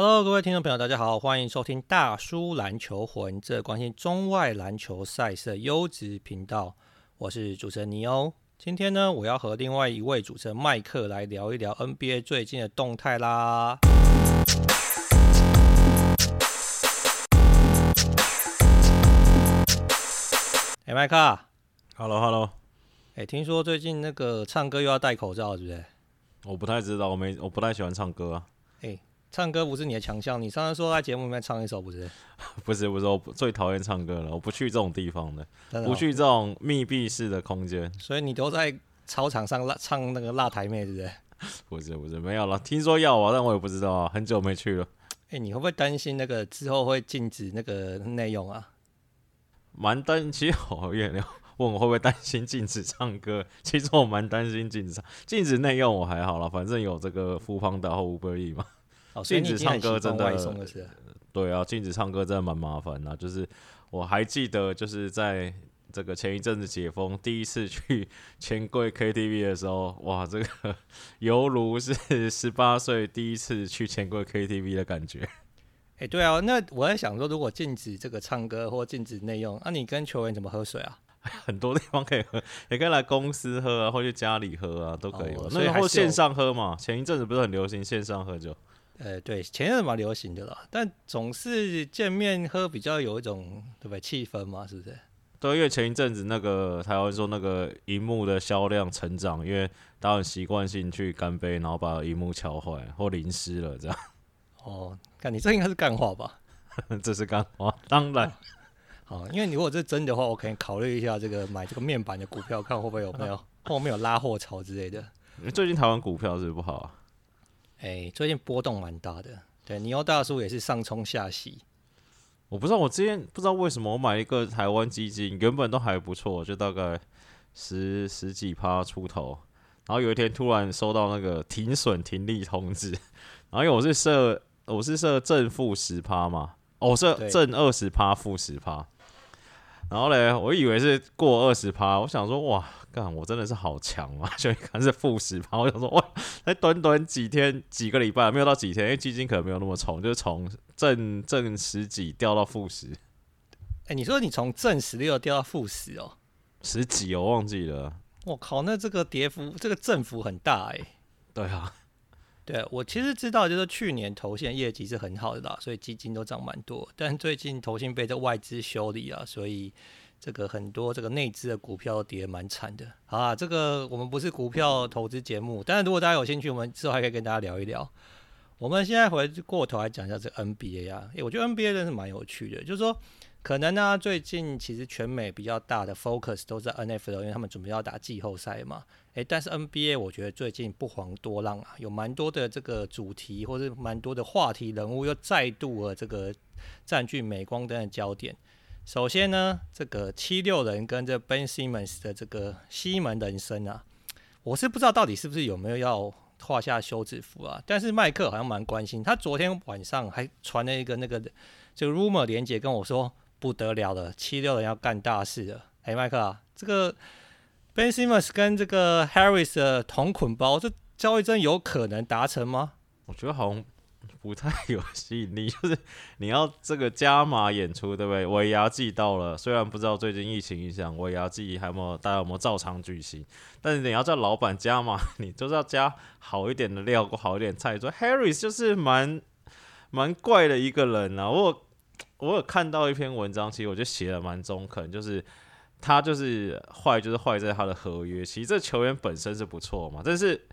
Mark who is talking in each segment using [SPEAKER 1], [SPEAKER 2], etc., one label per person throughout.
[SPEAKER 1] Hello，各位听众朋友，大家好，欢迎收听大叔篮球魂，这关心中外篮球赛事优质频道。我是主持人尼欧。今天呢，我要和另外一位主持人麦克来聊一聊 NBA 最近的动态啦。哎，麦克
[SPEAKER 2] ，Hello，Hello。
[SPEAKER 1] 哎，听说最近那个唱歌又要戴口罩，是不是？
[SPEAKER 2] 我不太知道，我没，我不太喜欢唱歌啊。
[SPEAKER 1] 哎，唱歌不是你的强项，你上次说在节目里面唱一首，不是？
[SPEAKER 2] 不是，不是，我最讨厌唱歌了，我不去这种地方的，的哦、不去这种密闭式的空间。
[SPEAKER 1] 所以你都在操场上辣唱那个辣台妹，是不是？
[SPEAKER 2] 不是，不是，没有了。听说要啊，但我也不知道啊，很久没去了。
[SPEAKER 1] 哎，你会不会担心那个之后会禁止那个内容啊？
[SPEAKER 2] 蛮担心，好远了。问我会不会担心禁止唱歌？其实我蛮担心禁止唱，禁止内用我还好了，反正有这个 foodpanda 或 Uber Eats 嘛。
[SPEAKER 1] 哦、
[SPEAKER 2] 禁止唱歌真的，
[SPEAKER 1] 的
[SPEAKER 2] 对啊，禁止唱歌真的蛮麻烦的。就是我还记得，就是在这个前一阵子解封，第一次去 钱柜 KTV 的时候，哇，这个 犹如是十八岁第一次去钱柜 KTV 的感觉。
[SPEAKER 1] 哎、欸，对啊，那我在想说，如果禁止这个唱歌或禁止内用，那、啊、你跟球员怎么喝水啊？
[SPEAKER 2] 很多地方可以喝，也可以来公司喝啊，或去家里喝啊，都可以。哦、所以或线上喝嘛，前一阵子不是很流行线上喝酒？
[SPEAKER 1] 呃，对，前一阵子蛮流行的啦，但总是见面喝比较有一种对不对气氛嘛，是不是？
[SPEAKER 2] 对，因为前一阵子那个台湾说那个荧幕的销量成长，因为大家很习惯性去干杯，然后把荧幕敲坏或淋湿了这样。
[SPEAKER 1] 哦，看你这应该是干话吧？
[SPEAKER 2] 这是干话，当然。
[SPEAKER 1] 好，因为你如果这是真的话，我可以考虑一下这个买这个面板的股票，看会不会有没有 后面有拉货潮之类的。
[SPEAKER 2] 最近台湾股票是不是不好啊？
[SPEAKER 1] 哎、欸，最近波动蛮大的。对，尼欧大叔也是上冲下洗。
[SPEAKER 2] 我不知道，我之前不知道为什么我买一个台湾基金，原本都还不错，就大概十十几趴出头，然后有一天突然收到那个停损停利通知，然后因为我是设我是设正负十趴嘛。哦，设正二十趴，负十趴，然后嘞，我以为是过二十趴，我想说，哇，干，我真的是好强啊！就一看是负十趴，我想说，哇，才短短几天、几个礼拜，没有到几天，因为基金可能没有那么冲，就是从正正十几掉到负十。
[SPEAKER 1] 哎，你说你从正十六掉到负十哦？
[SPEAKER 2] 十几，我忘记了。
[SPEAKER 1] 我靠，那这个跌幅，这个振幅很大哎。
[SPEAKER 2] 对啊。
[SPEAKER 1] 对，我其实知道，就是去年投信业绩是很好的啦，所以基金都涨蛮多。但最近投信被这外资修理啊，所以这个很多这个内资的股票跌蛮惨的。啊，这个我们不是股票投资节目，但是如果大家有兴趣，我们之后还可以跟大家聊一聊。我们现在回过头来讲一下这 NBA 啊，诶，我觉得 NBA 真是蛮有趣的，就是说。可能呢、最近其实全美比较大的 focus 都在 NFL，因为他们准备要打季后赛嘛。诶，但是 NBA 我觉得最近不遑多让啊，有蛮多的这个主题或者蛮多的话题人物又再度了这个占据镁光灯的焦点。首先呢，这个七六人跟这 Ben Simmons 的这个西门人生啊，我是不知道到底是不是有没有要画下休止符啊。但是麦克好像蛮关心，他昨天晚上还传了一个那个这个 rumor 连接跟我说。不得了了，七六人要干大事了！哎，麦克啊，这个 Ben Simmons 跟这个 Harris 的同捆包，这交易真有可能达成吗？
[SPEAKER 2] 我觉得好像不太 有吸引力，就是你要这个加码演出，对不对？尾牙季到了，虽然不知道最近疫情影响尾牙季还有没有，大家有没有照常举行，但是你要叫老板加码，你就是要加好一点的料，好一点菜。说 Harry 就是蛮蛮怪的一个人啊，我。我有看到一篇文章，其实我觉得写的蛮中肯，就是他就是坏，就是坏在他的合约。其实这球员本身是不错嘛，但是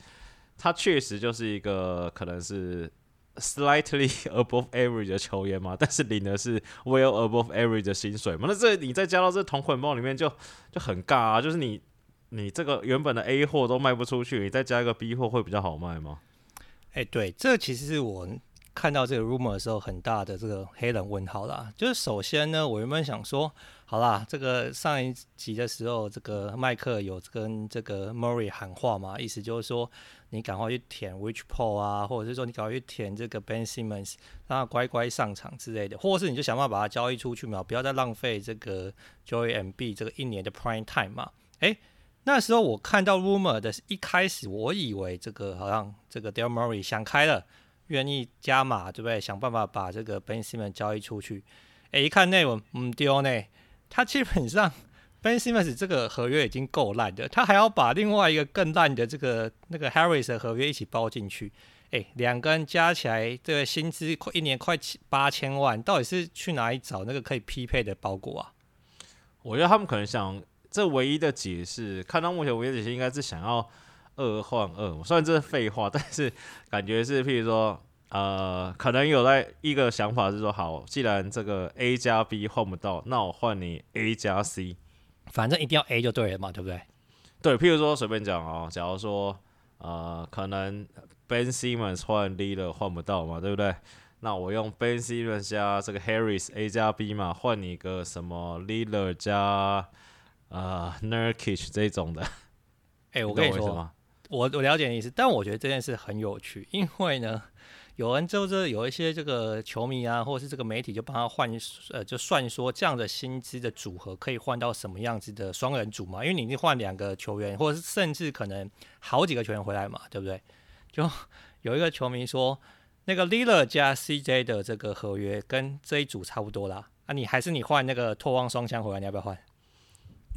[SPEAKER 2] 他确实就是一个可能是 slightly above average 的球员嘛，但是领的是 well above average 的薪水嘛。那这你再加到这同捆包里面就就很尬啊，就是你你这个原本的 A 货都卖不出去，你再加一个 B 货会比较好卖吗？
[SPEAKER 1] 哎、对，这其实是我。看到这个 rumor 的时候，很大的这个黑人问号啦。就是首先呢，我原本想说，好啦，这个上一集的时候，这个麦克有跟这个 Murray 喊话嘛，意思就是说，你赶快去舔 Rich Paul 啊，或者是说你赶快去舔这个 Ben Simmons，让他乖乖上场之类的，或者是你就想办法把他交易出去嘛，不要再浪费这个 Joel Embiid 这个一年的 Prime Time 嘛。诶，那时候我看到 rumor 的一开始，我以为这个好像这个 Daryl Morey 想开了。愿意加码，对不对？想办法把这个 Ben Simmons 交易出去。诶，一看内文，唔丢呢，他基本上 Ben Simmons 这个合约已经够烂的，他还要把另外一个更烂的这个那个 Harris 的合约一起包进去。诶，两个人加起来这个薪资快一年快七八千万，到底是去哪里找那个可以匹配的包裹啊？
[SPEAKER 2] 我觉得他们可能想，这唯一的解释，看到目前唯一的解释应该是想要二换二。虽然这是废话，但是感觉是，譬如说，呃，可能有在一个想法是说，好，既然这个 A 加 B 换不到，那我换你 A 加 C，
[SPEAKER 1] 反正一定要 A 就对了嘛，对不对？
[SPEAKER 2] 对，譬如说随便讲哦，假如说，呃，可能 Ben Simmons 换 Lillard 换不到嘛，对不对？那我用 Ben Simmons 加这个 Harris A 加 B 嘛，换你个什么 Lillard 加呃 Nurkic 这种的。
[SPEAKER 1] 哎、欸，我跟你说，我我了解你意思，但我觉得这件事很有趣，因为呢，有人就是有一些这个球迷啊，或者是这个媒体就帮他换，呃，就算说这样的薪资的组合可以换到什么样子的双人组嘛，因为你已经换两个球员，或者是甚至可能好几个球员回来嘛，对不对？就 有一个球迷说。那个 Lillard 加 CJ 的这个合约跟这一组差不多啦，啊，你还是你换那个拓荒双枪回来，你要不要换？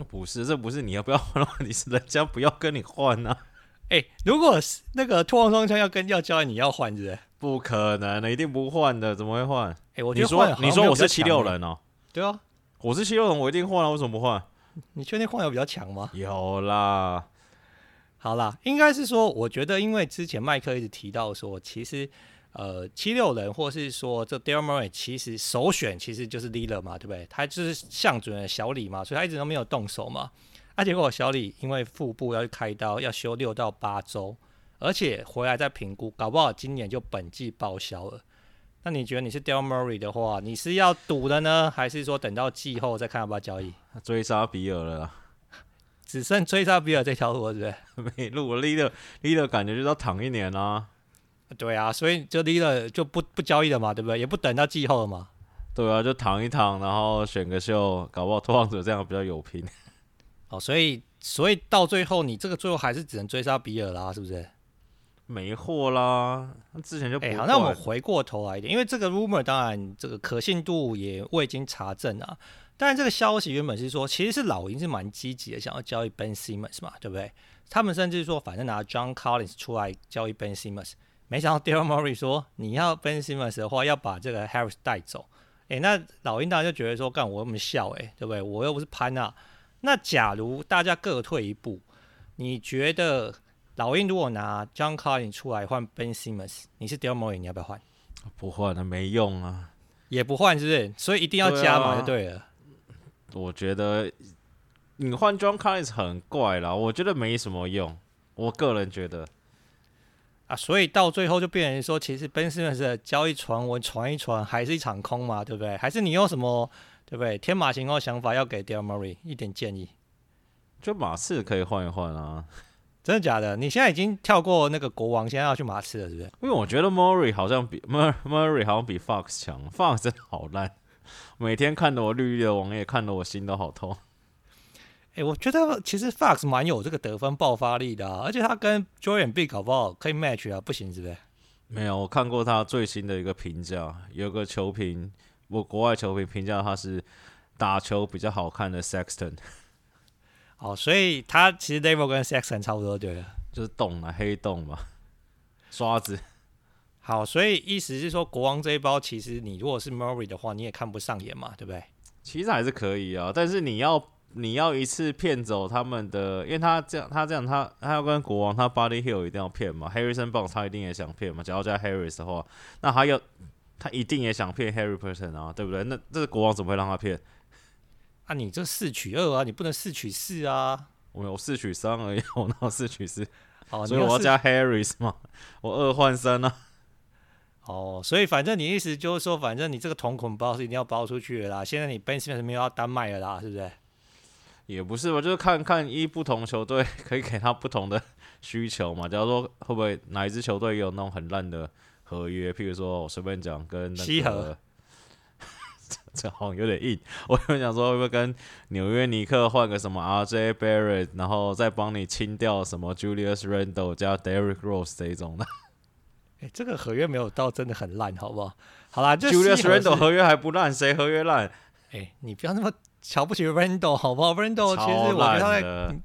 [SPEAKER 2] 不是，这不是你要不要换的问题，是人家不要跟你换呐、啊。
[SPEAKER 1] 哎、欸，如果是那个拓荒双枪要跟要交易，你要换是不是？
[SPEAKER 2] 不可能的，一定不换的，怎么会换？哎、
[SPEAKER 1] 欸，我你说，
[SPEAKER 2] 你说我是七六人哦？
[SPEAKER 1] 对啊，
[SPEAKER 2] 我是七六人，我一定换啊，为什么不换？
[SPEAKER 1] 你确定换有比较强吗？
[SPEAKER 2] 有啦，
[SPEAKER 1] 好啦，应该是说，我觉得因为之前麦克一直提到说，其实。呃，七六人，或是说这 Daryl Morey 其实首选其实就是 Lillard 嘛，对不对？他就是向准了小李嘛，所以他一直都没有动手嘛。啊，结果小李因为腹部要去开刀，要休六到八周，而且回来再评估，搞不好今年就本季报销了。那你觉得你是 Daryl Morey 的话，你是要赌的呢，还是说等到季后再看要不要交易？
[SPEAKER 2] 追杀比尔了，
[SPEAKER 1] 只剩追杀比尔这条路，对不
[SPEAKER 2] 对？没路，Lillard Lillard 感觉就是要躺一年啊。
[SPEAKER 1] 对啊，所以就离了就不不交易了嘛，对不对？也不等到季后了嘛。
[SPEAKER 2] 对啊，就躺一躺，然后选个秀，搞不好拓荒者这样比较有拼。
[SPEAKER 1] 哦，所以所以到最后你这个最后还是只能追杀比尔啦，是不是？
[SPEAKER 2] 没货啦，之前就哎、
[SPEAKER 1] 欸，好，那我们回过头来一点，因为这个 rumor 当然这个可信度也未经查证啊。但这个消息原本是说，其实是老鹰是蛮积极的，想要交易 Ben Simmons 嘛，对不对？他们甚至说，反正拿 John Collins 出来交易 Ben Simmons。没想到 Daryl Morey 说，你要 Ben Simmons 的话，要把这个 Harris 带走。诶，那老鹰当然就觉得说，干我那么笑，诶，对不对？我又不是潘啊。那假如大家各退一步，你觉得老鹰如果拿 John Collins 出来换 Ben Simmons，你是 Daryl Morey，你要不要换？
[SPEAKER 2] 不换，那没用啊。
[SPEAKER 1] 也不换，是不是？所以一定要加嘛，就对了。
[SPEAKER 2] 我觉得你换 John Collins 很怪啦，我觉得没什么用。我个人觉得。
[SPEAKER 1] 啊，所以到最后就变成说，其实 Ben Simmons 的交易传闻传一传，还是一场空嘛，对不对？还是你用什么对不对？天马行空的想法要给 Daryl Murray 一点建议？
[SPEAKER 2] 就马刺可以换一换啊？
[SPEAKER 1] 真的假的？你现在已经跳过那个国王，现在要去马刺了，是不是？
[SPEAKER 2] 因为我觉得 Morey 好像比 Murray 好像比 Fox 强，Fox 真的好烂，每天看得我绿绿的网页，看得我心都好痛。
[SPEAKER 1] 哎、欸，我觉得其实 Fox 蛮有这个得分爆发力的啊，而且他跟 Joel Embiid 搞不好可以 match 啊，不行是不是？
[SPEAKER 2] 没有，我看过他最新的一个评价，有个球评，我国外球评评价他是打球比较好看的 Sexton。
[SPEAKER 1] 哦，所以他其实 level 跟 Sexton 差不多，对了，
[SPEAKER 2] 就是洞啊，黑洞嘛，刷子。
[SPEAKER 1] 好，所以意思是说，国王这一包其实你如果是 Murray 的话，你也看不上眼嘛，对不对？
[SPEAKER 2] 其实还是可以啊，但是你要。你要一次骗走他们的，因为他这样，他这样，他他要跟国王，他 Buddy Hield 一定要骗嘛，Harrison Barnes 他一定也想骗嘛，只要加 Harris 的话，那他要他一定也想骗 Harrison 啊，对不对？那这个国王怎么会让他骗？
[SPEAKER 1] 啊，你这四取二啊，你不能四取四啊！
[SPEAKER 2] 我有四取三而已，我哪有四取四？
[SPEAKER 1] 哦，
[SPEAKER 2] 所以我要加 Harry 是吗，我二换三啊。
[SPEAKER 1] 哦，所以反正你意思就是说，反正你这个瞳孔包是一定要包出去的啦。现在你 Ben Simmons 没有要单卖了啦，是不是？
[SPEAKER 2] 也不是吧，就是看看一不同球队 可以给他不同的需求嘛。假如说会不会哪一支球队也有那种很烂的合约？譬如说我随便讲跟那个，西 河这好像有点硬。我有想说会不会跟纽约尼克换个什么 RJ Barrett，然后再帮你清掉什么 Julius Randle 加 Derrick Rose 这一种的？
[SPEAKER 1] 哎，这个合约没有到真的很烂，好不好？好啦
[SPEAKER 2] ，Julius Randle 合约还不烂，谁合约烂？
[SPEAKER 1] 哎，你不要那么瞧不起 Randle 好不好？Randle 其实我觉得他在。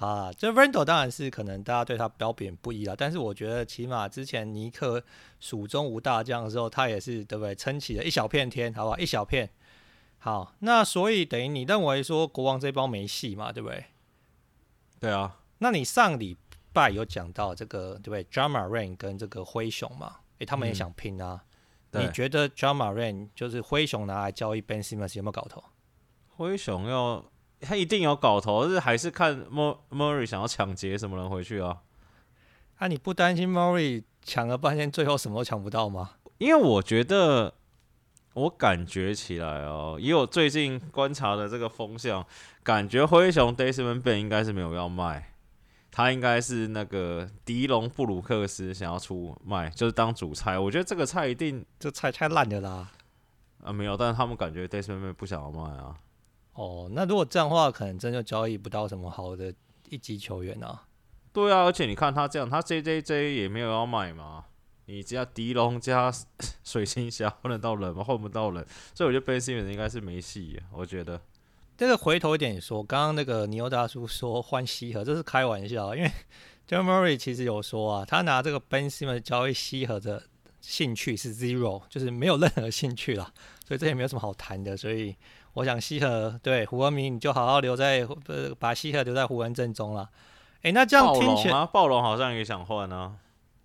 [SPEAKER 1] 好啊，这 Randle 当然是可能大家对他褒贬不一啦，但是我觉得起码之前尼克蜀中无大将的时候，他也是对不对？撑起了一小片天，好不好？一小片。好，那所以等于你认为说国王这帮没戏嘛，对不对？
[SPEAKER 2] 对啊。
[SPEAKER 1] 那你上礼拜有讲到这个对不对？Ja Morant 跟这个灰熊嘛，诶，他们也想拼啊。嗯、你觉得 Ja Morant 就是灰熊拿来交易 Ben Simmons 有没有搞头？
[SPEAKER 2] 灰熊要。他一定有搞头，但是还是看 Murray 想要抢劫什么人回去啊？
[SPEAKER 1] 啊，你不担心 Murray 抢了半天，最后什么都抢不到吗？
[SPEAKER 2] 因为我觉得，我感觉起来哦，以我最近观察的这个风向，感觉灰熊 Desmond Bane 应该是没有要卖，他应该是那个迪隆布鲁克斯想要出卖，就是当主菜。我觉得这个菜一定
[SPEAKER 1] 这菜太烂的啦。
[SPEAKER 2] 啊，没有，但是他们感觉 Desmond Bane 不想要卖啊。
[SPEAKER 1] 哦，那如果这样的话，可能真就交易不到什么好的一级球员啊。
[SPEAKER 2] 对啊，而且你看他这样，他 JJJ 也没有要买嘛。你加迪龙加水星侠换得到人吗？换不到人，所以我觉得 Ben Simmons 应该是没戏。我觉得
[SPEAKER 1] 这个回头一点说，刚刚那个尼欧大叔说换西河，这是开玩笑，因为 John Murray 其实有说啊，他拿这个 Ben Simmons 交易西河的兴趣是 zero，就是没有任何兴趣啦，所以这也没有什么好谈的，所以。我想西河对胡文明，你就好好留在呃，把西河留在湖人阵中了。哎、欸，那这样听起来，
[SPEAKER 2] 暴龙好像也想换啊。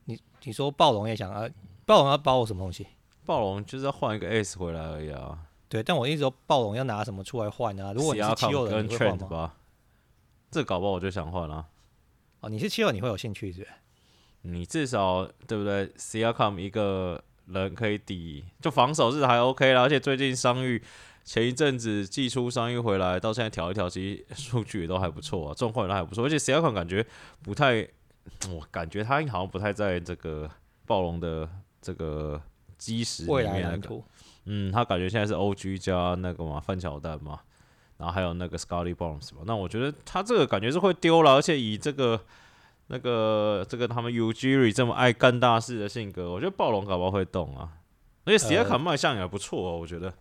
[SPEAKER 1] 你你说暴龙也想啊？暴龙要包我什么东西？
[SPEAKER 2] 暴龙就是要换一个 S 回来而已啊。
[SPEAKER 1] 对，但我一直说暴龙要拿什么出来换啊？如果你是七六人，你会换吗？
[SPEAKER 2] 这搞不好我就想换了。
[SPEAKER 1] 哦，你是七六，你会有兴趣是不是？
[SPEAKER 2] 你至少对不对？C R Com 一个人可以抵，就防守是还 OK 啦，而且最近伤愈。前一阵子季初伤愈回来，到现在调一调，其实数据也都还不错啊，状况也都还不错。而且 Siakam 感觉不太，我感觉他好像不太在这个暴龙的这个基石里面，那个。嗯，他感觉现在是 OG 加那个嘛范乔丹嘛，然后还有那个 Scottie Barnes 嘛。那我觉得他这个感觉是会丢了，而且以这个那个这个他们 Ujiri 这么爱干大事的性格，我觉得暴龙搞不好会动啊。而且 Siakam 卖相也还不错哦，我觉得。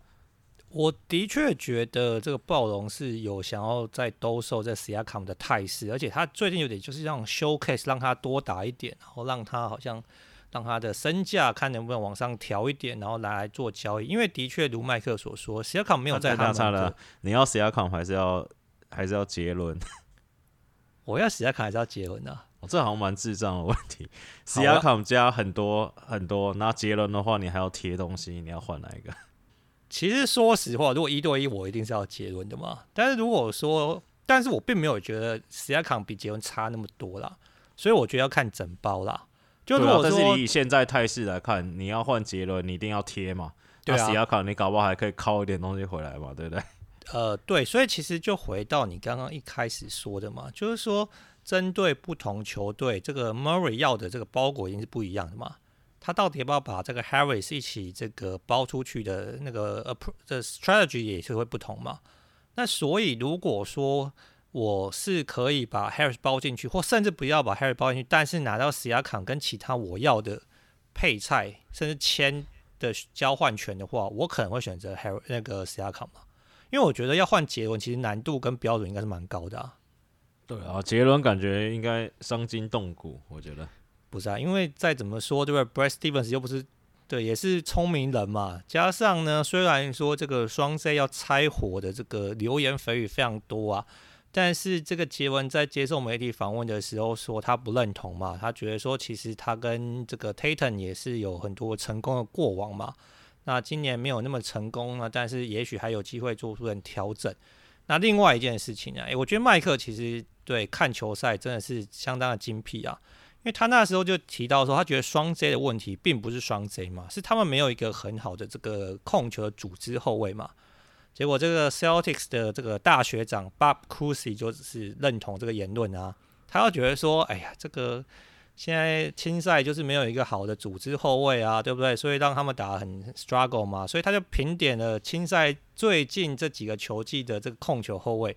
[SPEAKER 1] 我的确觉得这个暴龙是有想要再兜售这 Siakam 的态势，而且他最近有点就是让 showcase 让他多打一点，然后让他好像让他的身价看能不能往上调一点，然后拿来做交易。因为的确如麦克所说，Siakam 没有在他那了。
[SPEAKER 2] 你要 Siakam 还是要还是要杰伦？
[SPEAKER 1] 我要 Siakam 还是要杰伦呢？
[SPEAKER 2] 哦，这好像蛮智障的问题。Siakam 加很多很多，那杰伦的话你还要贴东西，你要换哪一个？
[SPEAKER 1] 其实说实话，如果一对一，我一定是要杰伦的嘛。但是如果说，但是我并没有觉得史亚康比杰伦差那么多啦，所以我觉得要看整包啦。就如果说，
[SPEAKER 2] 但是你以现在态势来看，你要换杰伦，你一定要贴嘛。对啊，史亚康你搞不好还可以靠一点东西回来嘛，对不对？
[SPEAKER 1] 呃，对，所以其实就回到你刚刚一开始说的嘛，就是说针对不同球队，这个 Murray 要的这个包裹一定是不一样的嘛。他到底要不要把这个 Harris 一起这个包出去的那个 approach 的 strategy 也是会不同嘛？那所以如果说我是可以把 Harris 包进去，或甚至不要把 Harris 包进去，但是拿到 Siakam 跟其他我要的配菜，甚至签的交换权的话，我可能会选择 Harris 那个 Siakam 嘛？因为我觉得要换杰伦，其实难度跟标准应该是蛮高的啊。
[SPEAKER 2] 对啊，杰伦感觉应该伤筋动骨，我觉得。
[SPEAKER 1] 不是啊，因为再怎么说，对不对？Brad Stevens 又不是对，也是聪明人嘛。加上呢，虽然说这个双 C 要拆伙的这个流言蜚语非常多啊，但是这个杰文在接受媒体访问的时候说他不认同嘛，他觉得说其实他跟这个 Tatum 也是有很多成功的过往嘛。那今年没有那么成功了，但是也许还有机会做出点调整。那另外一件事情啊，诶，我觉得麦克其实对看球赛真的是相当的精辟啊。因为他那时候就提到说，他觉得双 J 的问题并不是双 J 嘛，是他们没有一个很好的这个控球的组织后卫嘛。结果这个 Celtics 的这个大学长 Bob Cousy 就是认同这个言论啊，他要觉得说，哎呀，这个现在青赛就是没有一个好的组织后卫啊，对不对？所以让他们打很 struggle 嘛，所以他就评点了青赛最近这几个球季的这个控球后卫，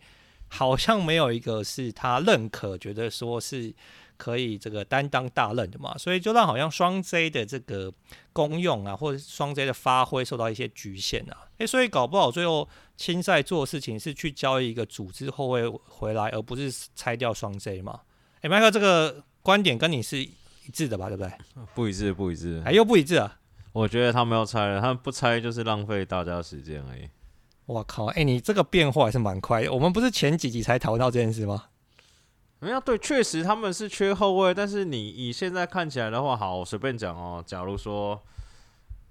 [SPEAKER 1] 好像没有一个是他认可，觉得说是。可以这个担当大任的嘛，所以就让好像双 J 的这个功用啊，或者双 J 的发挥受到一些局限啊。诶，所以搞不好最后青赛做的事情是去交易一个组织后卫回来，而不是拆掉双 J 嘛。诶，麦克这个观点跟你是一致的吧？对不对？
[SPEAKER 2] 不一致，不一致，
[SPEAKER 1] 还又不一致啊？
[SPEAKER 2] 我觉得他们要拆了，他们不拆就是浪费大家时间而已。
[SPEAKER 1] 我靠！诶，你这个变化还是蛮快的。我们不是前几集才讨论到这件事吗？
[SPEAKER 2] 没有对，确实他们是缺后卫，但是你以现在看起来的话，好，我随便讲哦。假如说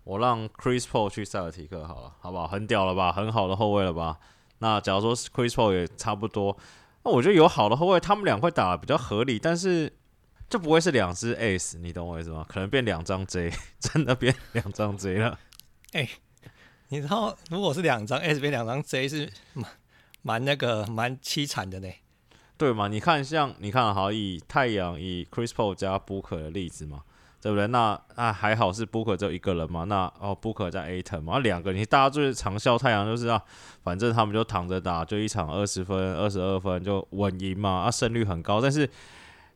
[SPEAKER 2] 我让 Chris Paul 去塞尔提克好了，好不好？很屌了吧？很好的后卫了吧？那假如说 Chris Paul 也差不多，那我觉得有好的后卫，他们俩会打得比较合理，但是就不会是两只 Ace，你懂我意思吗？可能变两张 J，真的变两张 J 了。
[SPEAKER 1] 哎、欸，你知道，如果是两张 Ace 变两张 J 是蛮蛮那个蛮凄惨的呢。
[SPEAKER 2] 对嘛？你看，像你看，好以太阳以 Chris Paul 加 Booker 的例子嘛，对不对？那啊还好是 Booker 只有一个人嘛，那哦 Booker 加 Aton 嘛，两个你大家就是常笑太阳就是啊，反正他们就躺着打，就一场二十分、二十二分就稳赢嘛，啊胜率很高，但是。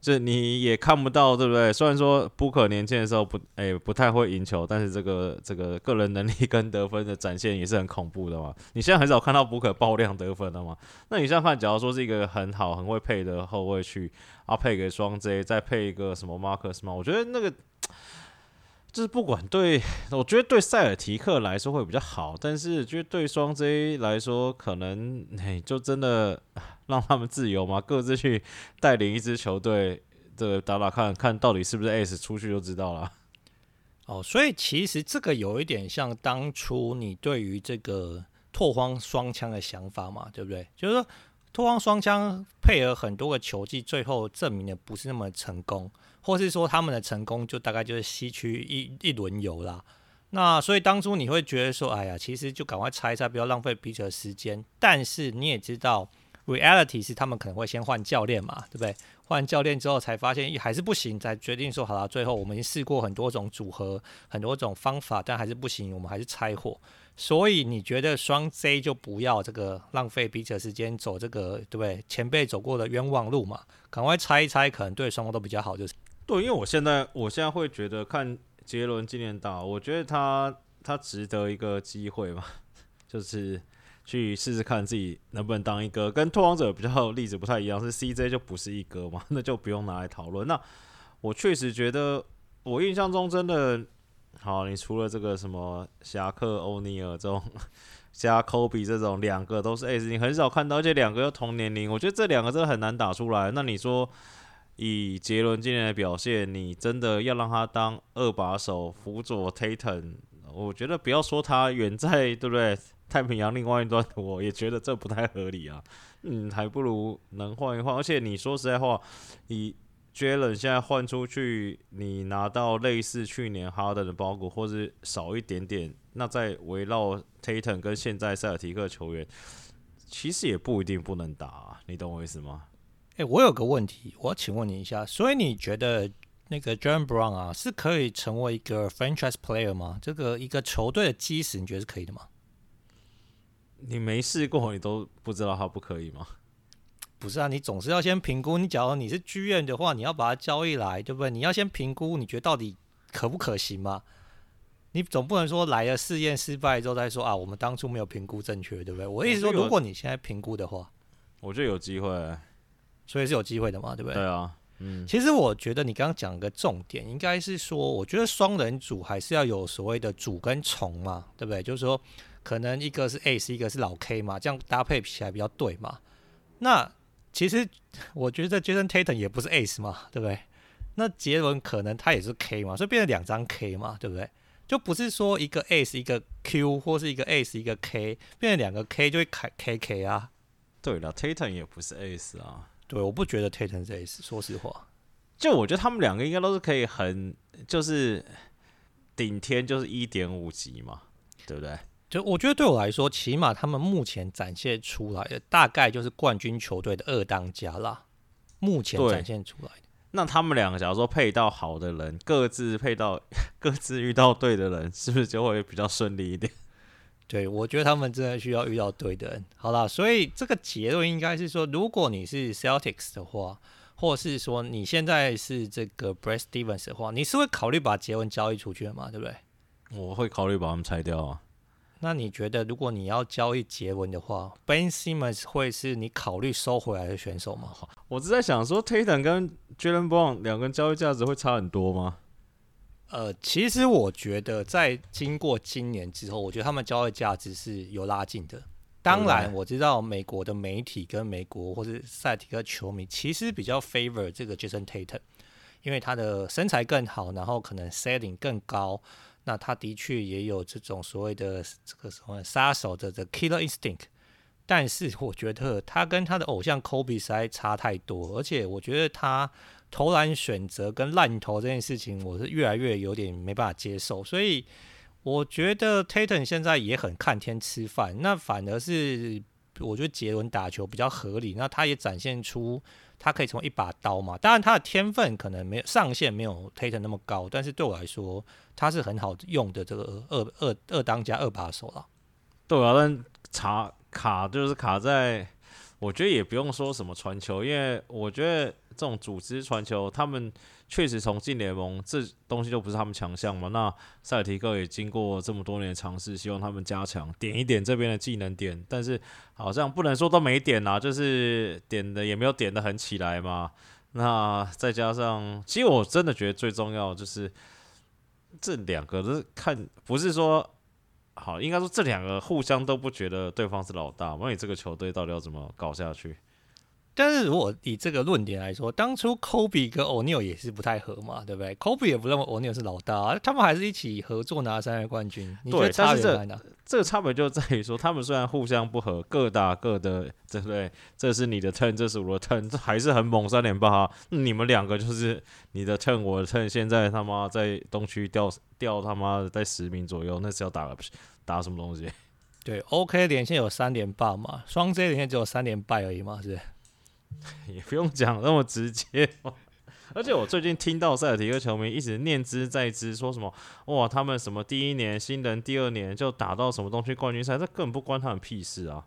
[SPEAKER 2] 这你也看不到，对不对？虽然说布克年轻的时候不，哎，不太会赢球，但是这个这个个人能力跟得分的展现也是很恐怖的嘛。你现在很少看到布克爆量得分的嘛？那你现在看，假如说是一个很好、很会配的后卫去啊，配给双 J，再配一个什么马克斯嘛？我觉得那个就是不管对，我觉得对塞尔提克来说会比较好，但是就对双 J 来说，可能哎，就真的。让他们自由嘛，各自去带领一支球队，这个打打看看到底是不是 Ace 出去就知道了。
[SPEAKER 1] 哦，所以其实这个有一点像当初你对于这个拓荒双枪的想法嘛，对不对？就是说拓荒双枪配合很多个球技，最后证明的不是那么成功，或是说他们的成功就大概就是西区一一轮游啦。那所以当初你会觉得说，哎呀，其实就赶快拆一拆，不要浪费彼此的时间。但是你也知道。Reality 是他们可能会先换教练嘛，对不对？换教练之后才发现还是不行，才决定说好了。最后我们已经试过很多种组合、很多种方法，但还是不行，我们还是拆伙。所以你觉得双 J 就不要这个浪费彼此的时间，走这个对不对？前辈走过的冤枉路嘛，赶快拆一拆，可能对双方都比较好。就是
[SPEAKER 2] 对，因为我现在我现在会觉得看杰伦今年打，我觉得他他值得一个机会嘛，就是。去试试看自己能不能当一哥，跟拓荒者比较例子不太一样，是 CJ 就不是一哥嘛，那就不用拿来讨论。那我确实觉得，我印象中真的好，你除了这个什么侠客欧尼尔这种加科比这种两个都是哎你很少看到，而且两个又同年龄，我觉得这两个真的很难打出来。那你说以杰伦今年的表现，你真的要让他当二把手辅佐 Tatum，我觉得不要说他远在，对不对？太平洋另外一端我也觉得这不太合理啊，嗯，还不如能换一换。而且你说实在话，以杰伦现在换出去，你拿到类似去年哈登的包裹，或是少一点点，那再围绕 Tatum 跟现在塞尔提克球员，其实也不一定不能打，你懂我意思吗？
[SPEAKER 1] 诶、欸，我有个问题，我要请问你一下，所以你觉得那个 Jaylen Brown 啊，是可以成为一个 franchise player 吗？这个一个球队的基石，你觉得是可以的吗？
[SPEAKER 2] 你没试过，你都不知道他不可以吗？
[SPEAKER 1] 不是啊，你总是要先评估。你假如你是剧院的话，你要把它交易来，对不对？你要先评估，你觉得到底可不可行吗？你总不能说来了试验失败之后再说啊，我们当初没有评估正确，对不对？我意思说，如果你现在评估的话，
[SPEAKER 2] 我觉得有机会，
[SPEAKER 1] 所以是有机会的嘛，对不对？
[SPEAKER 2] 对啊，嗯。其
[SPEAKER 1] 实我觉得你刚刚讲个重点，应该是说，我觉得双人组还是要有所谓的主跟从嘛，对不对？就是说。可能一个是 Ace，一个是老 K 嘛，这样搭配起来比较对嘛。那其实我觉得 Jayson Tatum 也不是 Ace 嘛，对不对？那杰伦可能他也是 K 嘛，所以变成两张 K 嘛，对不对？就不是说一个 Ace 一个 Q，或是一个 Ace 一个 K，变成两个 K 就会开 KK 啊。
[SPEAKER 2] 对了，Tatum 也不是 Ace 啊。
[SPEAKER 1] 对，我不觉得 Tatum 是 Ace，说实话。
[SPEAKER 2] 就我觉得他们两个应该都是可以很，就是顶天就是一点五级嘛，对不对？
[SPEAKER 1] 就我觉得对我来说，起码他们目前展现出来的大概就是冠军球队的二当家啦。目前展现出来的，
[SPEAKER 2] 那他们两个假如说配到好的人，各自配到 各自遇到对的人，是不是就会比较顺利一点？
[SPEAKER 1] 对，我觉得他们真的需要遇到对的人。好啦，所以这个结论应该是说，如果你是 Celtics 的话，或是说你现在是这个 Brad Stevens 的话，你是会考虑把杰文交易出去的吗？对不对？
[SPEAKER 2] 我会考虑把他们拆掉啊。
[SPEAKER 1] 那你觉得，如果你要交易杰文的话，Ben Simmons 会是你考虑收回来的选手吗？
[SPEAKER 2] 我是在想说，Tatum 跟 Jaylen Brown 两个人交易价值会差很多吗？
[SPEAKER 1] 呃，其实我觉得，在经过今年之后，我觉得他们交易价值是有拉近的。当然，我知道美国的媒体跟美国或是赛提克球迷其实比较 favor 这个 Jason Tatum，因为他的身材更好，然后可能 setting 更高。那他的确也有这种所谓的这个什么杀手的这 killer instinct，但是我觉得他跟他的偶像 Kobe 实在差太多，而且我觉得他投篮选择跟烂投这件事情，我是越来越有点没办法接受，所以我觉得 Tatum 现在也很看天吃饭，那反而是我觉得杰伦打球比较合理，那他也展现出。他可以从一把刀嘛？当然，他的天分可能没有上限，没有 Tatum 那么高。但是对我来说，他是很好用的这个二二二当家二把手了。
[SPEAKER 2] 对啊，但卡卡就是卡在，我觉得也不用说什么传球，因为我觉得这种组织传球，他们。确实，从进联盟这东西就不是他们强项嘛。那塞尔提克也经过这么多年尝试，希望他们加强点一点这边的技能点，但是好像不能说都没点啊，就是点的也没有点的很起来嘛。那再加上，其实我真的觉得最重要就是这两个都是看，不是说好，应该说这两个互相都不觉得对方是老大，那你这个球队到底要怎么搞下去？
[SPEAKER 1] 但是如果以这个论点来说，当初 Kobe 跟 O'Neal 也是不太合嘛，对不对？Kobe 也不认为 O'Neal 是老大，他们还是一起合作拿三月冠军。你觉得差别在哪？
[SPEAKER 2] 这个差别就在于说，他们虽然互相不合，各打各的，对不对？这是你的 turn，这是我的 turn，这还是很猛三连霸啊。你们两个就是你的 turn，我的 turn，现在他妈在东区掉掉他妈的在十名左右，那是要打了打什么东西？
[SPEAKER 1] 对，OK 连线有三连霸嘛，双 J 连线只有三连败而已嘛，是。
[SPEAKER 2] 也不用讲那么直接，而且我最近听到塞尔提克球迷一直念之在之，说什么哇，他们什么第一年新人，第二年就打到什么东西冠军赛，这根本不关他们屁事啊！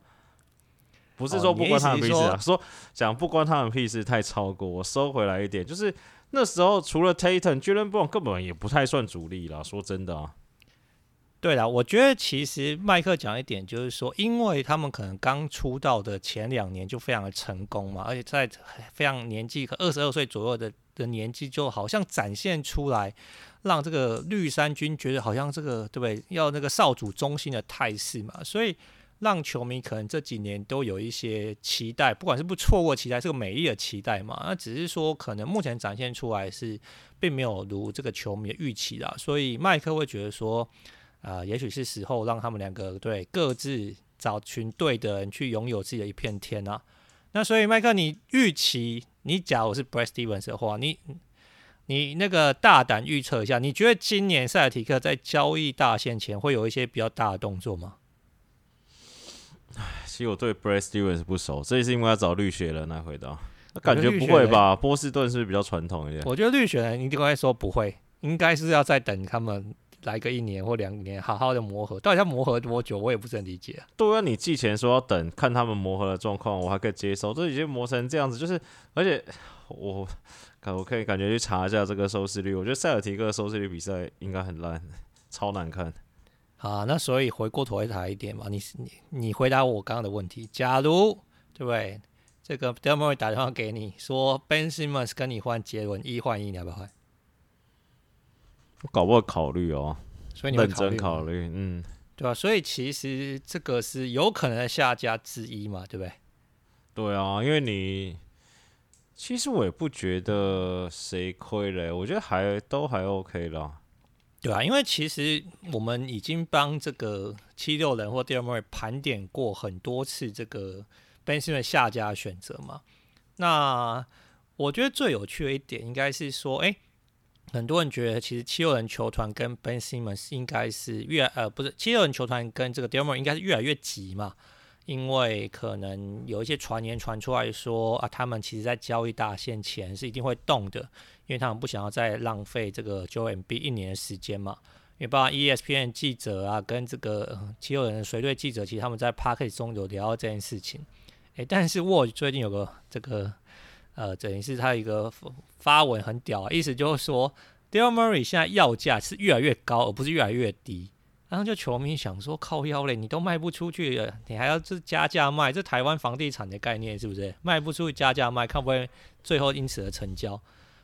[SPEAKER 2] 不是说不关他们屁事啊，哦、说讲不关他们屁事太超过，我收回来一点，就是那时候除了 Tatum、Jaylen Brown 根本也不太算主力啦，说真的啊。
[SPEAKER 1] 对了，我觉得其实麦克讲一点，就是说，因为他们可能刚出道的前两年就非常的成功嘛，而且在非常年纪可二十二岁左右的的年纪，就好像展现出来，让这个绿衫军觉得好像这个对不对？要那个少主中心的态势嘛，所以让球迷可能这几年都有一些期待，不管是不错过期待，是个美丽的期待嘛。那只是说，可能目前展现出来是并没有如这个球迷的预期啦，所以麦克会觉得说。啊、呃，也许是时候让他们两个对各自找群对的人去拥有自己的一片天啊。那所以麦克，你预期你假如是 Brad Stevens 的话，你你那个大胆预测一下，你觉得今年塞尔提克在交易大限前会有一些比较大的动作吗？
[SPEAKER 2] 唉，其实我对 Brad Stevens 不熟，这也是因为要找绿血人来回答。那感觉不会吧？波士顿是不是比较传统一点？
[SPEAKER 1] 我觉得绿血人一定会说不会，应该是要再等他们。来个一年或两年，好好的磨合，到底要磨合多久，我也不是很理解。
[SPEAKER 2] 对啊，你寄钱说要等看他们磨合的状况，我还可以接受。这已经磨成这样子，就是而且我看我可以感觉去查一下这个收视率，我觉得塞尔提克的收视率比赛应该很烂，超难看。
[SPEAKER 1] 好，那所以回过头来谈一点嘛，你你你回答我刚刚的问题，假如对不对？这个 Delmore 打电话给你说 Ben Simmons 跟你换杰伦一换一，你要不要换？
[SPEAKER 2] 搞不好考虑哦，
[SPEAKER 1] 所以你会
[SPEAKER 2] 认真考虑，嗯，
[SPEAKER 1] 对吧、啊？所以其实这个是有可能的下家之一嘛，对不对？
[SPEAKER 2] 对啊，因为你其实我也不觉得谁亏嘞，我觉得还都还 OK 啦，
[SPEAKER 1] 对啊，因为其实我们已经帮这个七六人或 Daryl Morey 盘点过很多次这个 Ben Simmons 下家选择嘛。那我觉得最有趣的一点应该是说，哎。很多人觉得，其实七六人球团跟 Ben Simmons 应该是越呃不是七六人球团跟这个 Daryl Morey 应该是越来越急嘛，因为可能有一些传言传出来说啊，他们其实在交易大限前是一定会动的，因为他们不想要再浪费这个 Joe MB 一年的时间嘛。因为包括 ESPN 记者啊，跟这个七六人随队记者，其实他们在 Podcast 中有聊到这件事情。诶，但是 Woj 最近有个这个。呃，等于是他一个发文很屌，啊意思就是说 d a l Murray 现在要价是越来越高，而不是越来越低。然后就球迷想说，靠腰嘞，你都卖不出去了，你还要这加价卖？这台湾房地产的概念是不是？卖不出去加价卖，看不会最后因此而成交？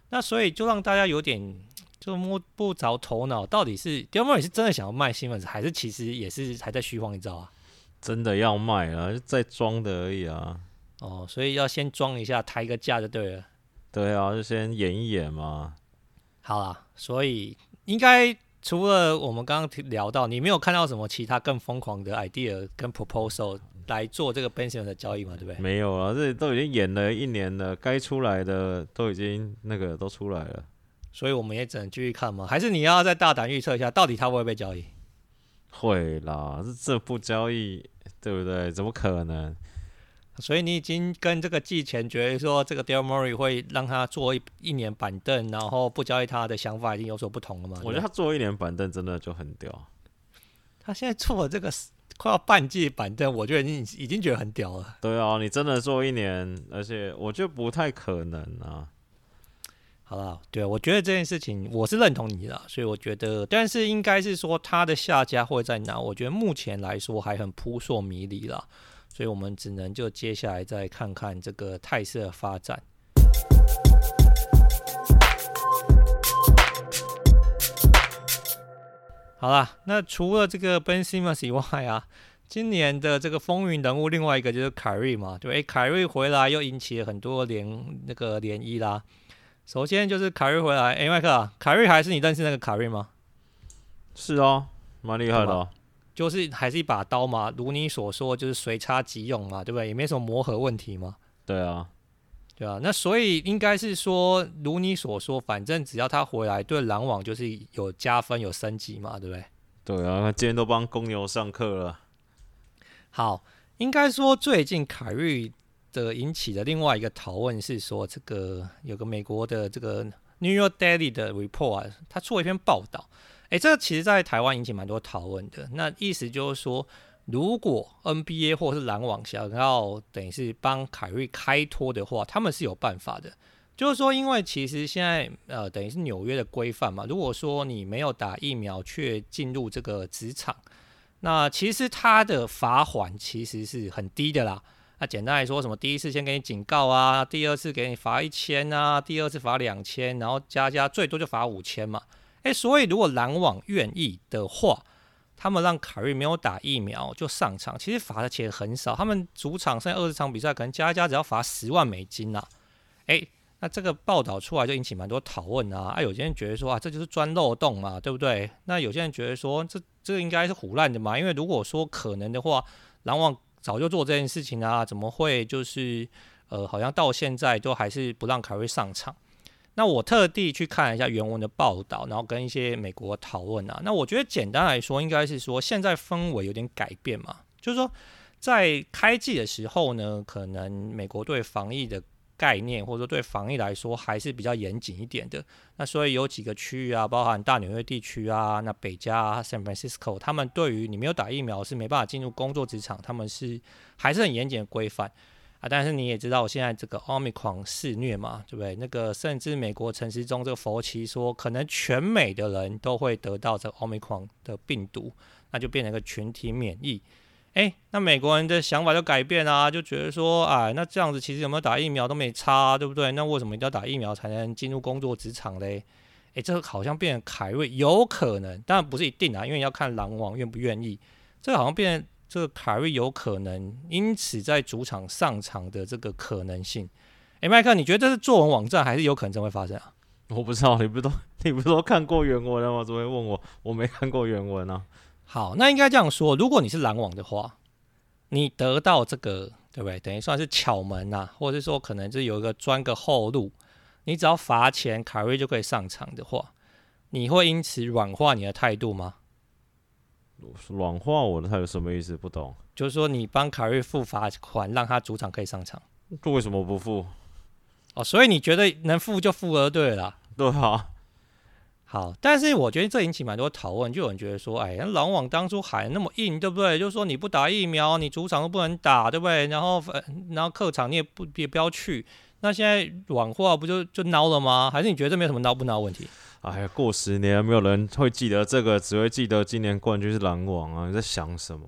[SPEAKER 1] 那所以就让大家有点就摸不着头脑，到底是 d a l Murray 是真的想要卖 Simmons，还是其实也是还在虚晃一招啊？
[SPEAKER 2] 真的要卖啊，就在装的而已啊。
[SPEAKER 1] 哦，所以要先装一下，抬个价就对了。
[SPEAKER 2] 对啊，就先演一演嘛。
[SPEAKER 1] 好啦，所以应该除了我们刚刚聊到，你没有看到什么其他更疯狂的 idea 跟 proposal 来做这个 Ben Simmons 的交易嘛？对不对？
[SPEAKER 2] 没有啊，这都已经演了一年了，该出来的都已经那个都出来了。
[SPEAKER 1] 所以我们也只能继续看嘛。还是你要再大胆预测一下，到底他会不会被交易？
[SPEAKER 2] 会啦，这这不交易，对不对？怎么可能？
[SPEAKER 1] 所以你已经跟这个季前觉得说这个 Daryl Morey 会让他坐一一年板凳，然后不交易他的想法已经有所不同了嘛？
[SPEAKER 2] 我觉得他坐一年板凳真的就很屌。
[SPEAKER 1] 他现在坐了这个快要半季板凳，我觉得已经已经觉得很屌了。
[SPEAKER 2] 对啊，你真的坐一年，而且我觉得不太可能啊。
[SPEAKER 1] 好了，对，我觉得这件事情我是认同你的，所以我觉得，但是应该是说他的下家会在哪？我觉得目前来说还很扑朔迷离了。所以我们只能就接下来再看看这个态势发展。好啦，那除了这个 Ben Simmons 以外啊，今年的这个风云人物另外一个就是凯瑞嘛，对，凯瑞回来又引起了很多涟那个涟漪啦。首先就是凯瑞回来，哎，麦克啊，凯瑞还是你认识那个凯瑞吗？
[SPEAKER 2] 是哦，蛮厉害的哦。
[SPEAKER 1] 就是还是一把刀嘛，如你所说，就是随插即用嘛，对不对？也没什么磨合问题嘛。
[SPEAKER 2] 对啊，
[SPEAKER 1] 对啊。那所以应该是说，如你所说，反正只要他回来，对篮网就是有加分、有升级嘛，对不对？
[SPEAKER 2] 对啊，今天都帮公牛上课了。
[SPEAKER 1] 好，应该说最近凯瑞的引起的另外一个讨论是说，这个有个美国的这个 New York Daily 的 report 啊，他出了一篇报道。诶，这个其实，在台湾引起蛮多讨论的。那意思就是说，如果 NBA 或是篮网想要等于是帮凯瑞开脱的话，他们是有办法的。就是说，因为其实现在呃，等于是纽约的规范嘛。如果说你没有打疫苗却进入这个职场，那其实他的罚款其实是很低的啦。那简单来说，什么第一次先给你警告啊，第二次给你罚一千啊，第二次罚两千，然后加加最多就罚五千嘛。诶，所以如果篮网愿意的话，他们让凯瑞没有打疫苗就上场，其实罚的钱很少。他们主场剩二十场比赛，可能加加只要罚十万美金呐、啊。诶，那这个报道出来就引起蛮多讨论啊。啊，有些人觉得说啊，这就是钻漏洞嘛，对不对？那有些人觉得说，这这个应该是胡乱的嘛，因为如果说可能的话，篮网早就做这件事情啊，怎么会就是呃，好像到现在都还是不让凯瑞上场？那我特地去看了一下原文的报道，然后跟一些美国讨论啊。那我觉得简单来说，应该是说现在氛围有点改变嘛，就是说在开季的时候呢，可能美国对防疫的概念，或者说对防疫来说还是比较严谨一点的。那所以有几个区域啊，包含大纽约地区啊，那北加啊，San Francisco，他们对于你没有打疫苗是没办法进入工作职场，他们是还是很严谨的规范。啊，但是你也知道，现在这个奥密克戎肆虐嘛，对不对？那个甚至美国城市中这个佛奇说，可能全美的人都会得到这奥密克戎的病毒，那就变成一个群体免疫。诶，那美国人的想法就改变啊，就觉得说，哎，那这样子其实有没有打疫苗都没差啊，对不对？那为什么一定要打疫苗才能进入工作职场嘞？诶，这个好像变凯瑞有可能，当然不是一定啊，因为要看狼王愿不愿意。这个好像变。这个凯瑞有可能因此在主场上场的这个可能性，诶，麦克，你觉得这是作文网站还是有可能真会发生啊？
[SPEAKER 2] 我不知道，你不都你不都看过原文了吗？怎么会问我？我没看过原文啊。
[SPEAKER 1] 好，那应该这样说，如果你是篮网的话，你得到这个对不对？等于算是巧门呐、啊，或者是说可能就有一个钻个后路，你只要罚钱，凯瑞就可以上场的话，你会因此软化你的态度吗？
[SPEAKER 2] 软化我的态度什么意思？不懂。
[SPEAKER 1] 就是说你帮凯瑞付罚款，让他主场可以上场。
[SPEAKER 2] 这为什么不付？
[SPEAKER 1] 哦，所以你觉得能付就付了，对了。
[SPEAKER 2] 对啊。
[SPEAKER 1] 好，但是我觉得这引起蛮多讨论，就有人觉得说，哎，那篮网当初喊那么硬，对不对？就是说你不打疫苗，你主场都不能打，对不对？然后，然后客场你也不也不要去，那现在软化不就就孬了吗？还是你觉得这没有什么孬不孬问题？
[SPEAKER 2] 哎呀，过十年没有人会记得这个，只会记得今年冠军是篮网啊！你在想什么？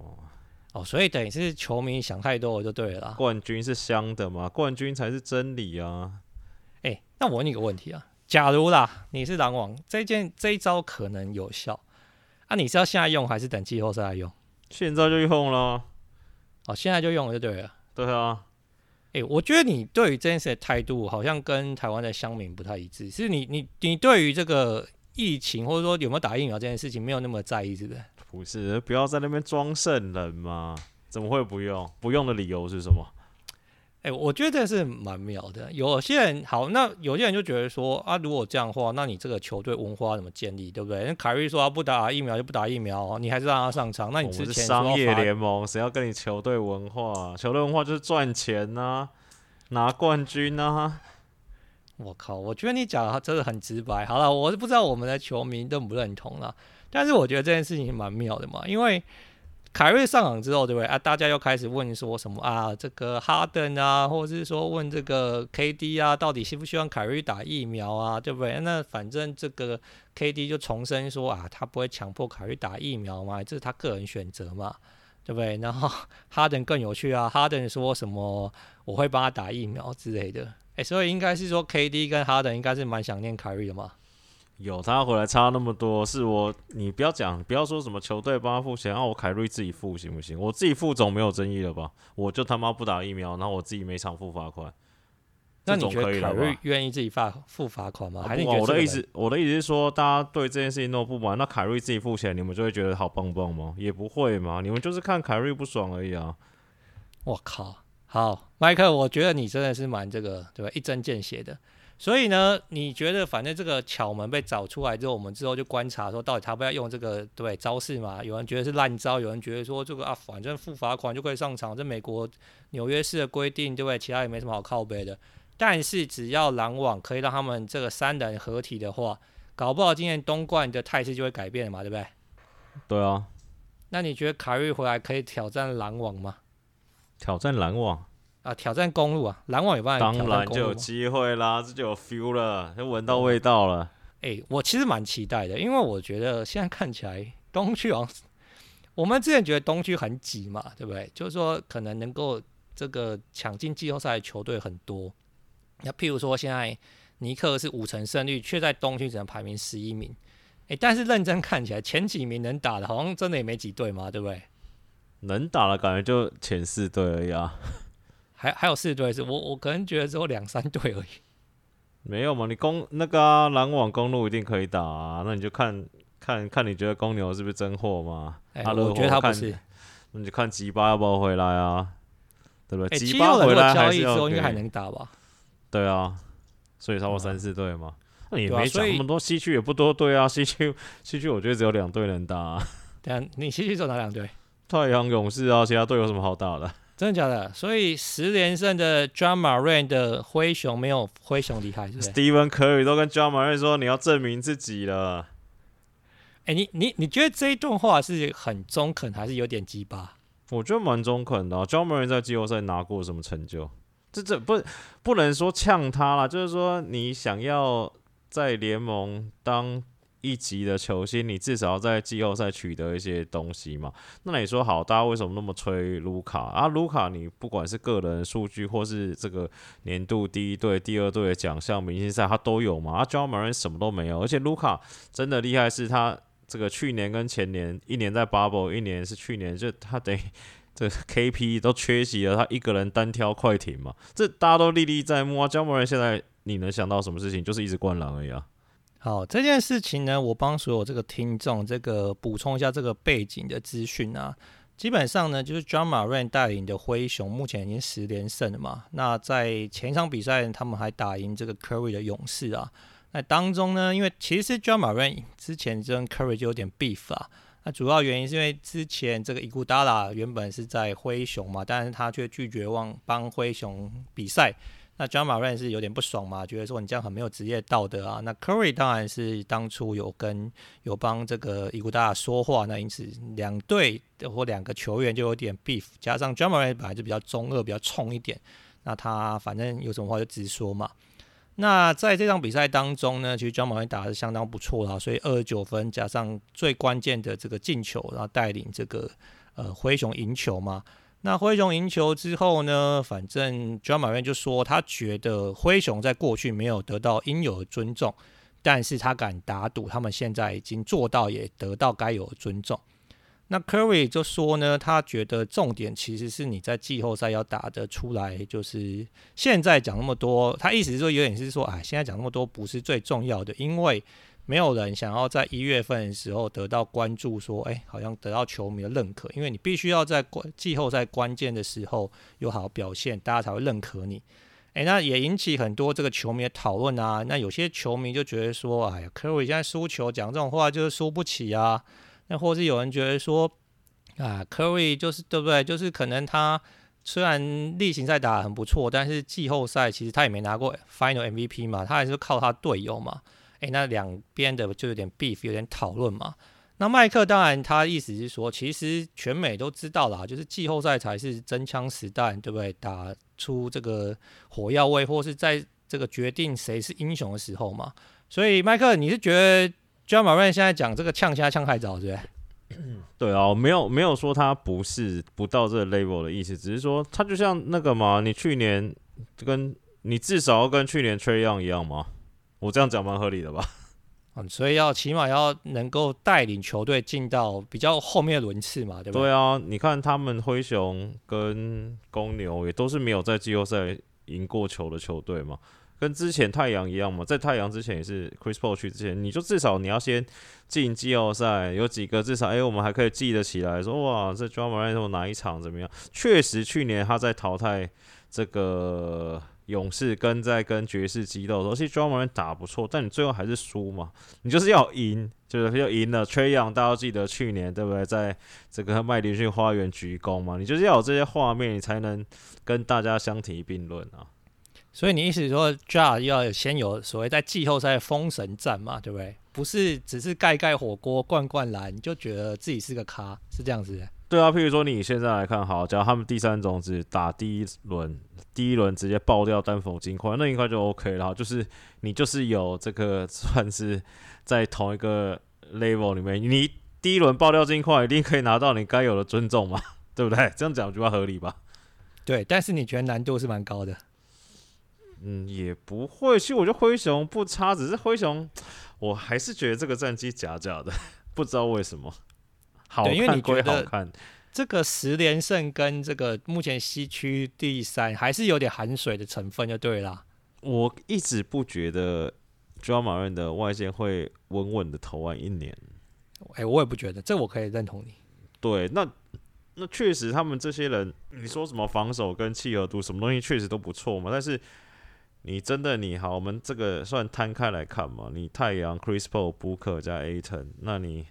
[SPEAKER 1] 哦，所以等于是球迷想太多了就对了啦。
[SPEAKER 2] 冠军是香的嘛？冠军才是真理啊！
[SPEAKER 1] 哎、欸，那我问你个问题啊，假如啦，你是篮网，这件这一招可能有效，啊，你是要现在用还是等季后赛来用？
[SPEAKER 2] 现在就用了。
[SPEAKER 1] 哦，现在就用了就对了。
[SPEAKER 2] 对啊。
[SPEAKER 1] 哎、我觉得你对于这件事的态度好像跟台湾的乡民不太一致，是你你你对于这个疫情或者说有没有打疫苗这件事情没有那么在意，是不是？
[SPEAKER 2] 不是，不要在那边装圣人嘛！怎么会不用？不用的理由是什么？
[SPEAKER 1] 哎、欸，我觉得这是蛮妙的。有些人好，那有些人就觉得说啊，如果这样的话，那你这个球队文化怎么建立，对不对？那凯瑞说他不打疫苗就不打疫苗，你还是让他上场，那你之前
[SPEAKER 2] 是商业联盟，谁要跟你球队文化？球队文化就是赚钱呐、啊，拿冠军呐、啊。
[SPEAKER 1] 我靠，我觉得你讲的真的很直白。好了，我是不知道我们的球迷认不认同了。但是我觉得这件事情蛮妙的嘛，因为凯瑞上场之后，对不对啊？大家又开始问说什么啊？这个哈登啊，或者是说问这个 KD 啊，到底希不希望凯瑞打疫苗啊？对不对？那反正这个 KD 就重申说啊，他不会强迫凯瑞打疫苗嘛，这是他个人选择嘛，对不对？然后 哈登更有趣啊，哈登说什么我会帮他打疫苗之类的，诶，所以应该是说 KD 跟哈登应该是蛮想念凯瑞的嘛。
[SPEAKER 2] 有他回来差那么多，是我你不要讲，不要说什么球队帮他付钱，让、啊、我凯瑞自己付行不行？我自己付总没有争议了吧？我就他妈不打疫苗，然后我自己每场付罚款，
[SPEAKER 1] 那你觉得凯瑞愿意自己发付罚款吗？啊、还是
[SPEAKER 2] 我的意思，我的意思是说，大家对这件事情都不满，那凯瑞自己付钱，你们就会觉得好棒棒吗？也不会嘛，你们就是看凯瑞不爽而已啊！
[SPEAKER 1] 我靠，好，麦克，我觉得你真的是蛮这个对吧？一针见血的。所以呢，你觉得反正这个巧门被找出来之后，我们之后就观察说，到底他不要用这个对招式嘛？有人觉得是烂招，有人觉得说这个啊，反正付罚款就可以上场，这美国纽约市的规定，对不对？其他也没什么好靠背的。但是只要篮网可以让他们这个三人合体的话，搞不好今年东冠的态势就会改变了嘛，对不对？
[SPEAKER 2] 对啊。
[SPEAKER 1] 那你觉得凯瑞回来可以挑战篮网吗？
[SPEAKER 2] 挑战篮网？
[SPEAKER 1] 啊！挑战公路啊！篮网有办法挑战公鹿，当然
[SPEAKER 2] 就有机会啦，这就有 feel 了，就闻到味道了。
[SPEAKER 1] 哎、欸，我其实蛮期待的，因为我觉得现在看起来东区好像，我们之前觉得东区很挤嘛，对不对？就是说可能能够这个抢进季后赛的球队很多。那譬如说现在尼克是五成胜率，却在东区只能排名十一名。哎、欸，但是认真看起来前几名能打的，好像真的也没几队嘛，对不对？
[SPEAKER 2] 能打的感觉就前四队而已啊。
[SPEAKER 1] 还还有四队是我我可能觉得只有两三队而已，
[SPEAKER 2] 没有嘛？你公那个啊，篮网公路一定可以打啊，那你就看看看你觉得公牛是不是真货嘛？
[SPEAKER 1] 哎、欸，我觉得他不是，
[SPEAKER 2] 那你就看吉巴要不要回来啊？对不对？吉、欸、
[SPEAKER 1] 巴
[SPEAKER 2] 回来还是
[SPEAKER 1] 之后应该还能打吧？
[SPEAKER 2] 对啊，所以超过三四队嘛。那你没讲那么多，西区也不多队啊，西区西区我觉得只有两队能打、啊。
[SPEAKER 1] 对啊，你西区只有哪两队？
[SPEAKER 2] 太阳勇士啊，其他队有什么好打的？
[SPEAKER 1] 真的假的？所以十连胜的 Ja Morant 的灰熊没有灰熊厉害，是不是
[SPEAKER 2] ？Stephen Curry 都跟 Ja Morant 说，你要证明自己了。
[SPEAKER 1] 哎、欸，你你你觉得这一段话是很中肯，还是有点鸡巴？
[SPEAKER 2] 我觉得蛮中肯的、啊。Ja Morant 在季后赛拿过什么成就？这这不不能说呛他啦，就是说你想要在联盟当。一级的球星，你至少要在季后赛取得一些东西嘛？那你说好，大家为什么那么吹卢卡啊？卢卡，你不管是个人数据，或是这个年度第一队、第二队的奖项、明星赛，他都有嘛？啊，Ja Morant 什么都没有，而且卢卡真的厉害，是他这个去年跟前年，一年在 Bubble，一年是去年，就他等于 这 KP 都缺席了，他一个人单挑快艇嘛？这大家都历历在目啊。Ja Morant 现在你能想到什么事情？就是一直灌篮而已啊。
[SPEAKER 1] 好，这件事情呢，我帮所有这个听众这个补充一下这个背景的资讯啊。基本上呢，就是 Ja Morant 带领的灰熊目前已经十连胜了嘛。那在前一场比赛，他们还打赢这个 Curry 的勇士啊。那当中呢，因为其实 Ja Morant 之前跟 Curry 就有点 beef 啊。那主要原因是因为之前这个伊古达拉原本是在灰熊嘛，但是他却拒绝往帮灰熊比赛。那 Ja Morant 是有点不爽嘛，觉得说你这样很没有职业道德啊。那 Curry 当然是当初有跟有帮这个伊古达说话，那因此两队或两个球员就有点 beef，加上 Ja Morant 本来就比较中二、比较冲一点，那他反正有什么话就直说嘛。那在这场比赛当中呢，其实 Ja Morant 打是相当不错啦，所以二十九分加上最关键的这个进球，然后带领这个呃灰熊赢球嘛。那灰熊赢球之后呢，反正 Ja Morant 就说他觉得灰熊在过去没有得到应有的尊重，但是他敢打赌，他们现在已经做到，也得到该有的尊重。那 Curry 就说呢，他觉得重点其实是你在季后赛要打得出来，就是现在讲那么多，他意思是说有点是说，哎，现在讲那么多不是最重要的，因为没有人想要在一月份的时候得到关注，说，哎，好像得到球迷的认可，因为你必须要在关季后赛关键的时候有好表现，大家才会认可你。哎，那也引起很多这个球迷的讨论啊。那有些球迷就觉得说，哎呀，Curry 现在输球讲这种话就是输不起啊。那或是有人觉得说，啊，Curry 就是对不对？就是可能他虽然例行赛打得很不错，但是季后赛其实他也没拿过 Final MVP 嘛，他还是靠他队友嘛。诶，那两边的就有点 beef，有点讨论嘛。那麦克当然他意思是说，其实全美都知道啦，就是季后赛才是真枪实弹，对不对？打出这个火药味，或是在这个决定谁是英雄的时候嘛。所以麦克，你是觉得？Ja Morant 现在讲这个呛虾呛太早，对不对？
[SPEAKER 2] 对啊，没有没有说他不是不到这个 level 的意思，只是说他就像那个嘛，你去年跟你至少要跟去年 Trey 一样一样吗？我这样讲蛮合理的吧？
[SPEAKER 1] 嗯，所以要起码要能够带领球队进到比较后面的轮次嘛，对不对？
[SPEAKER 2] 对啊，你看他们灰熊跟公牛也都是没有在季后赛赢过球的球队嘛。跟之前太阳一样嘛，在太阳之前也是 Chris Paul 去之前，你就至少你要先进季后赛，有几个至少哎、欸，我们还可以记得起来说，说哇，这 Ja Morant 哪一场怎么样？确实，去年他在淘汰这个勇士跟在跟爵士激斗的时候，其实 Ja Morant 打不错，但你最后还是输嘛，你就是要赢，就是要赢了。Trae Young 大家记得去年对不对？在这个麦迪逊花园鞠躬嘛，你就是要有这些画面，你才能跟大家相提并论啊。
[SPEAKER 1] 所以你意思说，Ja 要先有所谓在季后赛封神战嘛，对不对？不是只是盖盖火锅、灌灌篮，你就觉得自己是个咖，是这样子的？
[SPEAKER 2] 对啊，譬如说你现在来看，好，假如他们第三种子打第一轮，第一轮直接爆掉丹佛金块，那应该就 OK 了。就是你就是有这个 算是在同一个 level 里面，你第一轮爆掉金块，一定可以拿到你该有的尊重嘛，对不对？这样讲就合理吧？
[SPEAKER 1] 对，但是你觉得难度是蛮高的。
[SPEAKER 2] 嗯，也不会。其实我觉得灰熊不差，只是灰熊，我还是觉得这个战绩假假的，不知道为什么。好看归好看，
[SPEAKER 1] 这个十连胜跟这个目前西区第三还是有点含水的成分，就对了。
[SPEAKER 2] 我一直不觉得 Ja Morant 的外线会稳稳的投完一年。
[SPEAKER 1] 哎、欸，我也不觉得，这我可以认同你。
[SPEAKER 2] 对，那那确实他们这些人，你说什么防守跟契合度，什么东西确实都不错嘛，但是。你真的你好，我们这个算摊开来看嘛？你太阳 Chris Paul、Booker 加 Ayton，那你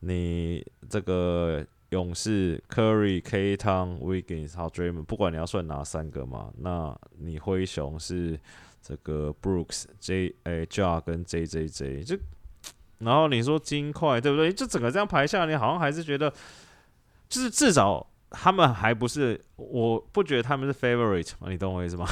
[SPEAKER 2] 你这个勇士 Curry、K 汤、Wiggins 好 Draymond，不管你要算哪三个嘛？那你灰熊是这个 Brooks、J 诶 Ja 跟 J J J，就然后你说金块对不对？就整个这样排下来，你好像还是觉得，就是至少他们还不是，我不觉得他们是 Favorite 嘛？你懂我意思吗？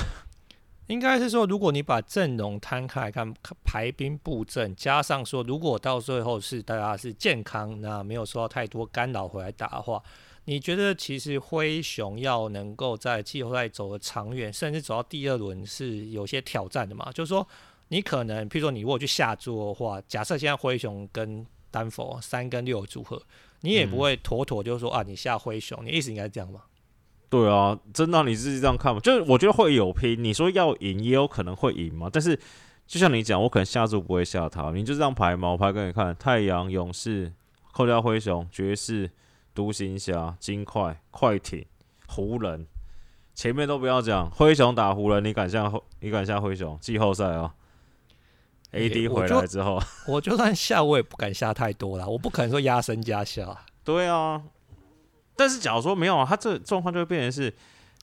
[SPEAKER 1] 应该是说，如果你把阵容摊开来看，排兵布阵，加上说，如果到最后是大家是健康，那没有受到太多干扰回来打的话，你觉得其实灰熊要能够在季后赛走得长远，甚至走到第二轮是有些挑战的嘛？就是说，你可能，譬如说你如果去下注的话，假设现在灰熊跟丹佛三跟六组合，你也不会妥妥就是说、嗯、啊，你下灰熊，你意思应该是这样吗？
[SPEAKER 2] 对啊，真的你自己这样看嘛？就是我觉得会有拼，你说要赢也有可能会赢嘛。但是就像你讲，我可能下注不会下他，你就这样排嘛，我排给你看：太阳、勇士、扣掉灰熊、爵士、独行侠、金块、快艇、湖人，前面都不要讲，灰熊打湖人，你敢下？你敢下灰熊？季后赛啊，AD 回来之后，
[SPEAKER 1] 我就，我就算下，我也不敢下太多啦，我不可能说压身加下。
[SPEAKER 2] 对啊。但是，假如说没有啊，他这状况就会变成是，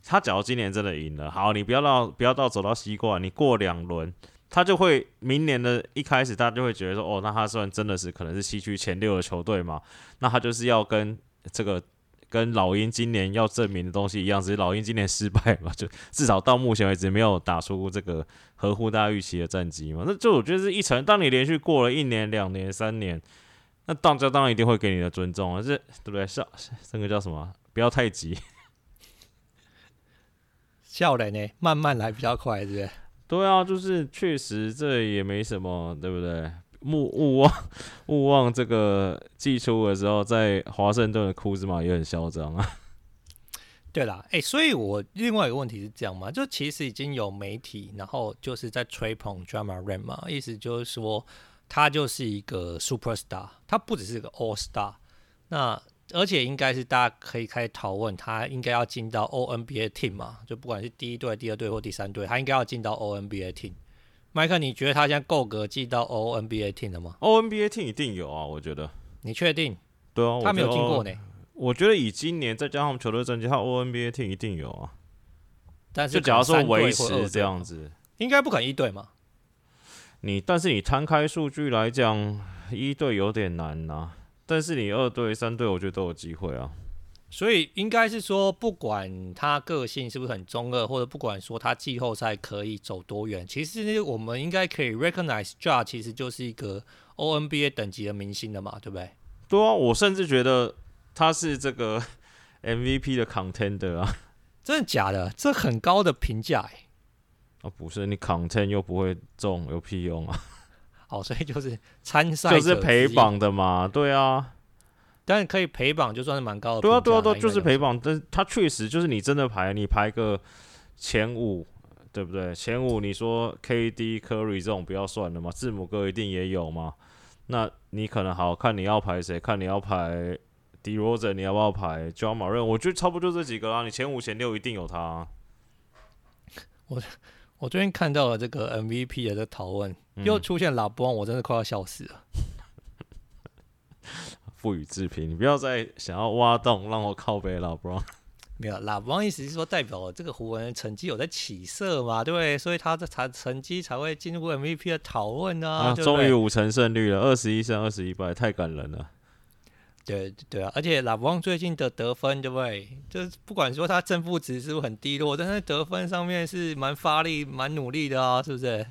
[SPEAKER 2] 他假如今年真的赢了，好，你不要到不要到走到西冠，你过两轮，他就会明年的一开始，大家就会觉得说，哦，那他算真的是可能是西区前六的球队嘛？那他就是要跟这个跟老鹰今年要证明的东西一样，只是老鹰今年失败嘛，就至少到目前为止没有打出这个合乎大家预期的战绩嘛。那就我觉得是一层，当你连续过了一年、两年、三年，那大家当然一定会给你的尊重啊，这对不对？笑这个叫什么？不要太急，
[SPEAKER 1] 笑人呢，慢慢来比较快，对不对？
[SPEAKER 2] 对啊，就是确实这也没什么，对不对？勿勿忘勿忘这个寄出的时候，在华盛顿的库兹马也很嚣张啊。
[SPEAKER 1] 对啦，哎、欸，所以我另外一个问题是这样嘛，就其实已经有媒体，然后就是在吹捧 Ja Morant 嘛，意思就是说他就是一个 super star，他不只是个 all star，那而且应该是大家可以开始讨论，他应该要进到 All NBA team 嘛，就不管是第一队、第二队或第三队，他应该要进到 All NBA team。麦克，你觉得他现在够格进到 O N B A team 了吗
[SPEAKER 2] ？O N B A team 一定有啊，我觉得。
[SPEAKER 1] 你确定？
[SPEAKER 2] 对啊，
[SPEAKER 1] 他没有进过呢。
[SPEAKER 2] 我觉得以今年再加上球队战绩，他 O N B A team 一定有啊。
[SPEAKER 1] 但是，
[SPEAKER 2] 就假如说维持这样子，
[SPEAKER 1] 应该不可能一队嘛。
[SPEAKER 2] 你但是你摊开数据来讲，一队有点难呐、啊。但是你二队、三队，我觉得都有机会啊。
[SPEAKER 1] 所以应该是说，不管他个性是不是很中二，或者不管说他季后赛可以走多远，其实我们应该可以 recognize Ja 其实就是一个 O N B A 等级的明星的嘛，对不对？
[SPEAKER 2] 对啊，我甚至觉得他是这个 M V P 的 contender 啊。
[SPEAKER 1] 真的假的？这很高的评价哎。
[SPEAKER 2] 啊，不是，你 content 又不会中，有屁用啊？
[SPEAKER 1] 好，所以就是参赛
[SPEAKER 2] 就是陪榜的嘛，对啊。
[SPEAKER 1] 但是可以陪榜，就算是蛮高的。
[SPEAKER 2] 对啊，对啊，对啊，就是陪榜。但是他确实就是你真的排，你排个前五，对不对？前五，你说 KD、Curry 这种不要算了嘛，字母哥一定也有嘛。那你可能好看你要排谁？看你要排 DeRozan，你要不要排 Ja Morant？我觉得差不多就这几个啦。你前五、前六一定有他啊。
[SPEAKER 1] 我我最近看到了这个 MVP 的这讨论，嗯、又出现 LeBron，我真的快要笑死了。
[SPEAKER 2] 不予置评，你不要再想要挖洞让我靠北了，LeBron。
[SPEAKER 1] 没有，LeBron 意思是说代表这个湖人成绩有在起色嘛，对不对？所以他的才成绩才会进入 MVP 的讨论啊。啊，终
[SPEAKER 2] 于五成胜率了，二十一胜二十一败，太感人了。
[SPEAKER 1] 对对啊，而且 LeBron 最近的得分，对不对？就是不管说他正负值是不是很低落，但是得分上面是蛮发力、蛮努力的啊，是不是？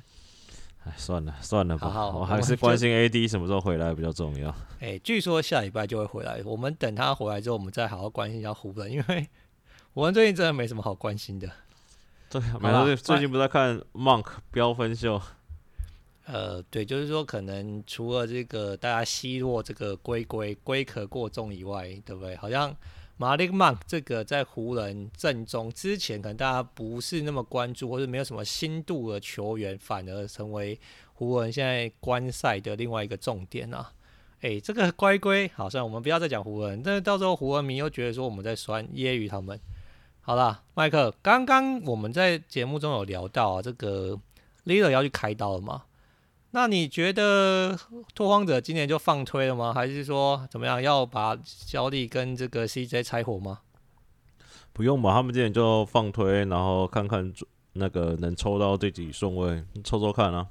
[SPEAKER 2] 哎，算了算了吧，
[SPEAKER 1] 好好
[SPEAKER 2] 我还是关心 AD 什么时候回来比较重要。
[SPEAKER 1] 哎、欸，据说下礼拜就会回来，我们等他回来之后，我们再好好关心一下湖人，因为我们最近真的没什么好关心的。
[SPEAKER 2] 对，没有，最近不在看 Monk 飙分秀。
[SPEAKER 1] 呃，对，就是说可能除了这个大家奚落这个龟龟龟壳过重以外，对不对？好像。马力曼这个在湖人阵中之前，可能大家不是那么关注，或者没有什么新度的球员，反而成为湖人现在观赛的另外一个重点啊！诶，这个乖龟，好像我们不要再讲湖人，但是到时候湖人迷又觉得说我们在酸揶揄他们。好了，麦克，刚刚我们在节目中有聊到啊，这个 Lillard 要去开刀了吗？那你觉得拓荒者今年就放推了吗？还是说怎么样要把小李跟这个 CJ 拆伙吗？
[SPEAKER 2] 不用吧，他们今年就放推，然后看看那个能抽到第几顺位，抽抽看啊。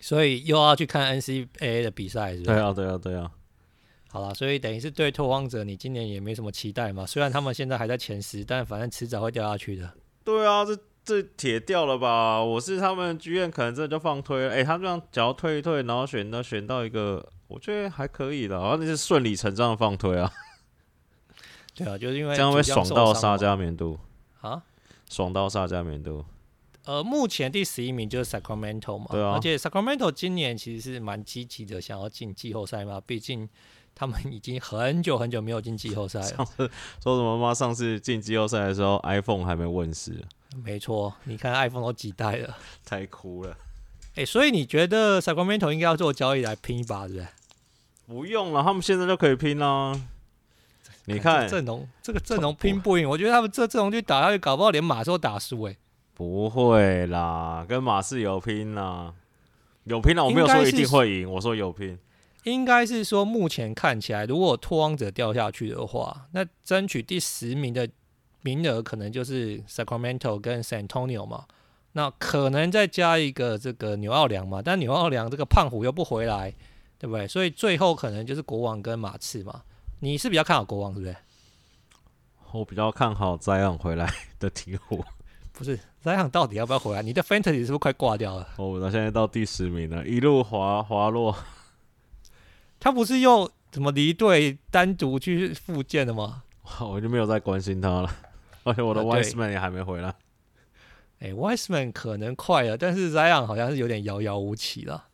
[SPEAKER 1] 所以又要去看 NCAA 的比赛，是吧？
[SPEAKER 2] 对啊，对啊，对啊。
[SPEAKER 1] 好了，所以等于是对拓荒者，你今年也没什么期待嘛。虽然他们现在还在前十，但反正迟早会掉下去的。
[SPEAKER 2] 对啊，这。这铁掉了吧？我是他们剧院，可能这就放推了。哎、欸，他这样只要推一推，然后选到选到一个，我觉得还可以的，好像那是顺理成章的放推啊。
[SPEAKER 1] 对啊，就是因为
[SPEAKER 2] 这样会爽到沙加棉度
[SPEAKER 1] 啊，
[SPEAKER 2] 爽到沙加棉度。
[SPEAKER 1] 呃，目前第十一名就是 Sacramento 嘛，
[SPEAKER 2] 对啊，
[SPEAKER 1] 而且 Sacramento 今年其实是蛮积极的，想要进季后赛嘛，毕竟他们已经很久很久没有进季后赛了。上次
[SPEAKER 2] 说什么吗？上次进季后赛的时候，iPhone 还没问世。
[SPEAKER 1] 没错，你看 iPhone 都几代了，
[SPEAKER 2] 太酷了。
[SPEAKER 1] 哎、欸，所以你觉得 Sacramento 应该要做交易来拼一把，是不是？
[SPEAKER 2] 不用了，他们现在就可以拼了。你看
[SPEAKER 1] 阵容，这个阵容拼不赢，我觉得他们这阵容去打下去，搞不好连马刺都打输。哎，
[SPEAKER 2] 不会啦，跟马刺有拼啦，有拼啦。我没有说一定会赢，我说有拼。
[SPEAKER 1] 应该是说，目前看起来，如果拓荒者掉下去的话，那争取第十名的。名额可能就是 Sacramento 跟 San Antonio 嘛，那可能再加一个这个纽奥良嘛，但纽奥良这个胖虎又不回来，对不对？所以最后可能就是国王跟马刺嘛。你是比较看好国王，对不对？
[SPEAKER 2] 我比较看好 Zion 回来的鹈鹕。
[SPEAKER 1] 不是 Zion 到底要不要回来？你的 Fantasy 是不是快挂掉了？
[SPEAKER 2] 哦，那现在到第十名了，一路滑滑落。
[SPEAKER 1] 他不是又怎么离队单独去复健的吗？
[SPEAKER 2] 我就没有再关心他了。而且我的 Wiseman 也还没回来。
[SPEAKER 1] 哎、欸、，Wiseman 可能快了，但是 Zion 好像是有点遥遥无期了。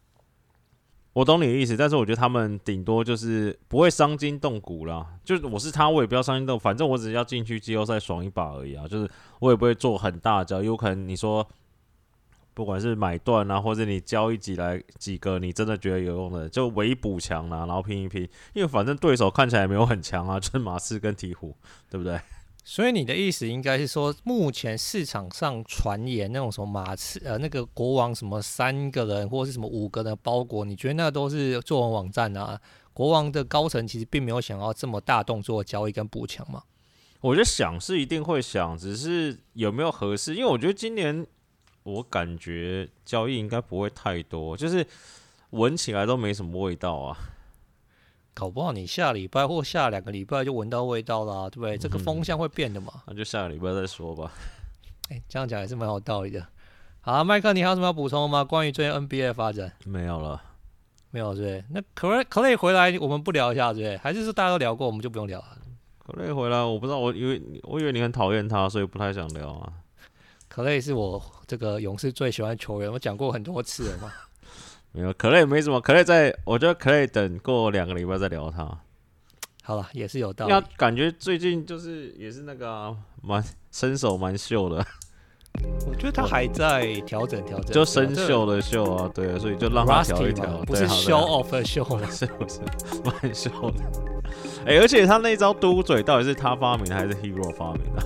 [SPEAKER 2] 我懂你的意思，但是我觉得他们顶多就是不会伤筋动骨啦。就是我是他，我也不要伤筋动，反正我只是要进去季后赛爽一把而已啊。就是我也不会做很大的交易，有可能你说不管是买断啊，或者你交易几来几个你真的觉得有用的，就唯一补强啦，然后拼一拼。因为反正对手看起来也没有很强啊，就是马刺跟鹈鹕，对不对？
[SPEAKER 1] 所以你的意思应该是说，目前市场上传言那种什么马刺呃那个国王什么三个人或者是什么五个人的包裹，你觉得那都是作文网站啊？国王的高层其实并没有想要这么大动作交易跟补强吗？
[SPEAKER 2] 我觉得想是一定会想，只是有没有合适？因为我觉得今年我感觉交易应该不会太多，就是闻起来都没什么味道啊。
[SPEAKER 1] 搞不好你下礼拜或下两个礼拜就闻到味道了，对不对？这个风向会变的嘛。
[SPEAKER 2] 那就下个礼拜再说吧。
[SPEAKER 1] 哎，这样讲也是蛮有道理的。好，麦克，你还有什么要补充吗？关于最近 NBA 的发展？
[SPEAKER 2] 没有了，
[SPEAKER 1] 没有，对对？那 Clay Clay 回来，我们不聊一下，对不对？还是说大家都聊过，我们就不用聊了
[SPEAKER 2] ？Clay 回来，我不知道，我以为我以为你很讨厌他，所以不太想聊啊。
[SPEAKER 1] Clay 是我这个勇士最喜欢的球员，我讲过很多次了嘛。
[SPEAKER 2] 没有，可乐也没什么。可乐在，我觉得可以等过两个礼拜再聊他。
[SPEAKER 1] 好了，也是有道理。
[SPEAKER 2] 那感觉最近就是也是那个蛮、啊、身手蛮秀的。
[SPEAKER 1] 我觉得他还在调整调整，
[SPEAKER 2] 就生锈的锈啊，对啊，所以就让他调一调，
[SPEAKER 1] 不是 show off 的秀了，
[SPEAKER 2] 是不是蛮秀的？哎、欸，而且他那招嘟嘴到底是他发明的还是 Hero 发明的？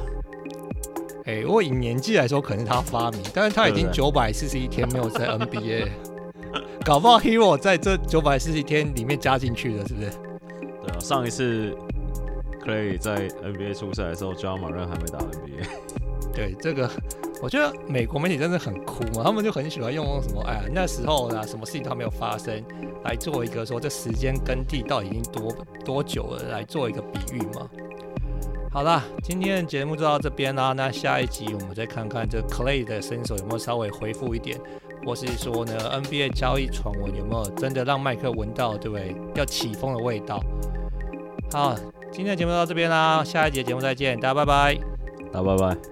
[SPEAKER 1] 哎、欸，我以年纪来说，可能是他发明，但是他已经九百四十一天没有在 NBA。搞不好 Hero 在这九百四十天里面加进去的，是不是？
[SPEAKER 2] 对啊，上一次 Clay 在 NBA 出赛的时候，Ja Morant 还没打 NBA。
[SPEAKER 1] 对，这个我觉得美国媒体真的很酷嘛，他们就很喜欢用什么哎呀那时候呢，什么事情都没有发生，来做一个说这时间跟地到底已经多多久了，来做一个比喻嘛。好啦，今天的节目就到这边啦，那下一集我们再看看这 Clay 的身手有没有稍微恢复一点。或是说呢，NBA 交易传闻有没有真的让麦克闻到，对不对？要起风的味道。好，今天的节目到这边啦，下一节节目再见，大家拜拜，
[SPEAKER 2] 大家拜拜。